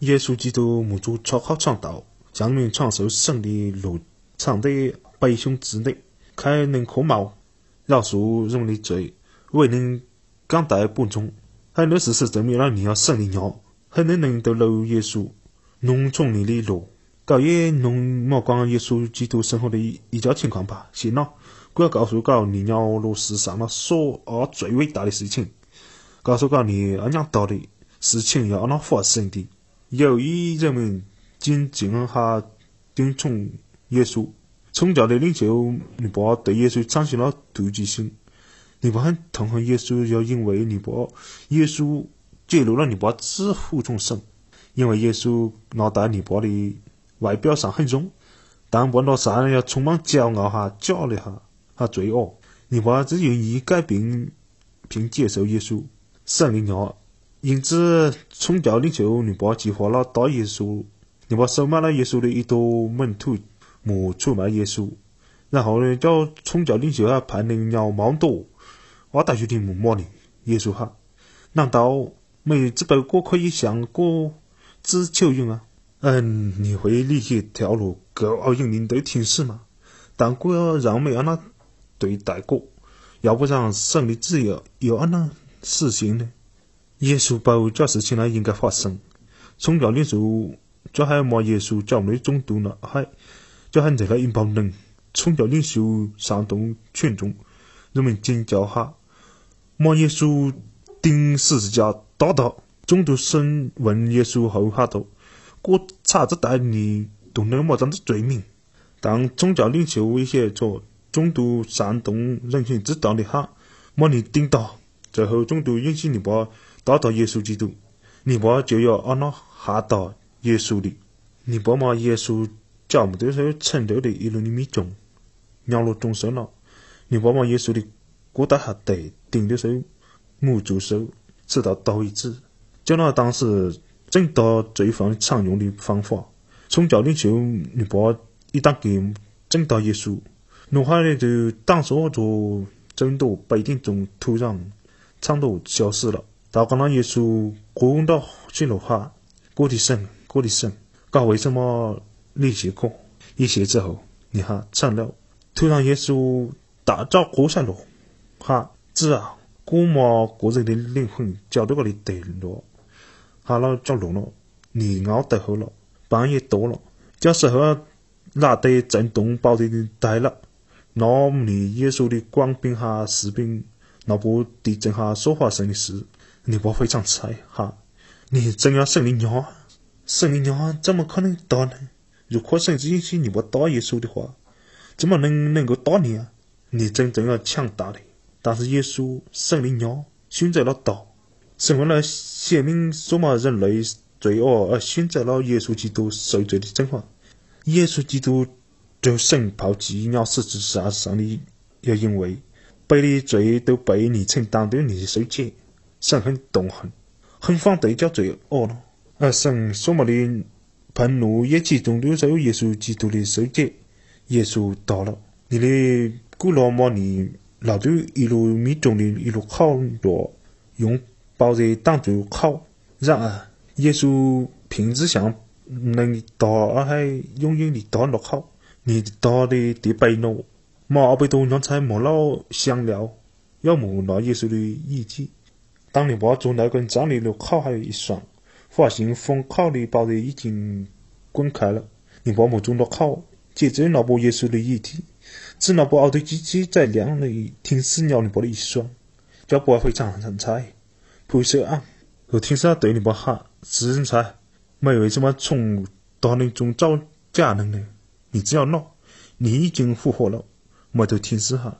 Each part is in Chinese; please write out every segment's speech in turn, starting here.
耶稣基督满足超好创道，将民创受胜利路，藏在百姓之内，开人可貌，饶恕人的罪，为人讲大不忠。很多事实证明了你要胜利了，很多人都路耶稣，农从你的路。搞也侬莫讲耶稣基督生活的一角情况吧，行了，我要告诉告你要路世上了所有最伟大的事情，告诉告你俺娘道的事情要阿那发生的，由于人们仅敬下尊崇耶稣，宗教的领袖尼泊对耶稣产生了妒忌心，尼泊很痛恨耶稣，又因为尼泊耶稣揭露了尼泊自负众生，因为耶稣拿大尼泊的。外表上很忠，但问到上要充满骄傲哈、假的哈、哈罪恶。尼泊只愿意改变并接受耶稣圣灵了，因此宗教领袖尼泊计划了大耶稣，尼泊收买了耶稣的一朵门徒，莫出卖耶稣。然后呢，叫宗教领袖啊派人要毛多，我大决定木马呢？耶稣哈，难道没只不过可以向果子求援啊？嗯，你会理解条路高傲引领的停止吗？但果要让没安那对待过，要不然神的自由又安那实现呢？耶稣保这事情呢应该发生，宗教领袖就还骂耶稣教内中毒呢，还就喊这个引爆人，宗教领袖煽动群众，人们尖叫哈，骂耶稣顶十字架打倒，中毒生问耶稣后哈头。我查着带你动了么样子罪名？当宗教领袖威胁着中毒煽动人群知道的哈，莫你顶到，最后中毒引起尼泊打倒耶稣基督，尼泊就要按那下到耶稣的，尼泊嘛耶稣叫么都是成就的一路的米种，鸟落众生了，尼泊嘛耶稣的锅打下地顶的是母猪手，直到刀为止，就那当时。整到罪犯常用的方法，宗教领袖尼泊一旦给整到耶稣，弄好了就当作着整到背顶中土壤，场都消失了。到刚那耶稣滚到水落下，我的神，我的神，搞为什么你谢过？一些之后，你看成了突然耶稣打招过山落，哈，子啊，古嘛个人的灵魂交到个里得落。好了，着落了，你熬得好了，半夜多了，这时候拿得震动包的呆了，那你耶稣的官兵哈士兵，那不地震哈所发生的事，你不非常猜哈？你真要圣灵鸟，圣灵鸟怎么可能打呢？如果神只允许你不打耶稣的话，怎么能能够打你啊？你真正要强大的，但是耶稣圣灵鸟选择了打。是为了显明什么人类罪恶而选择了耶稣基督受罪的真话。耶稣基督就神抛弃了十字架上的，又因为背的罪都被你承担的你的受解，神很痛恨，很反对叫罪恶了。而神所么的愤怒也集中留在耶稣基督的受解。耶稣到了，你的古罗马尼那就一路米重的一路烤肉，用。包热挡住烤，然而耶稣凭子像能打而还永远的到落烤，你到的地白了，马贝多让菜莫老香料，要么拿耶稣的遗体。当你把做那根张力的烤还有一双，发现风烤的包热已经滚开了，你把木中的烤，接着那部耶稣的遗体，只那部奥特机器在两里停死了你把的一双，就不会常常菜。不是啊，我听说对你不好，是人才，没为什么从大人中找假人呢？你只要闹，你已经复活了，没得听说哈，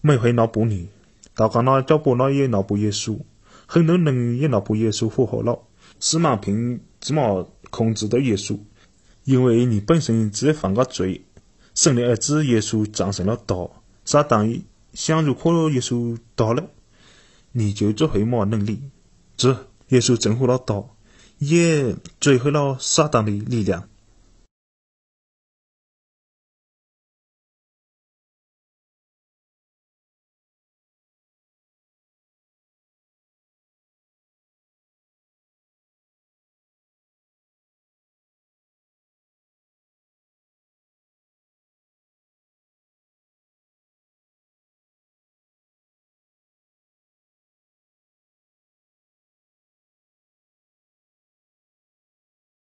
没会脑补你，大家那脚步那也闹不耶稣，很多人也闹不耶稣复活了，司马凭怎么控制的耶稣？因为你本身只犯个罪，神的儿子耶稣战胜了道，撒旦想如何耶稣到了？你就只会么能力？这耶稣征服了道，也摧毁了撒旦的力量。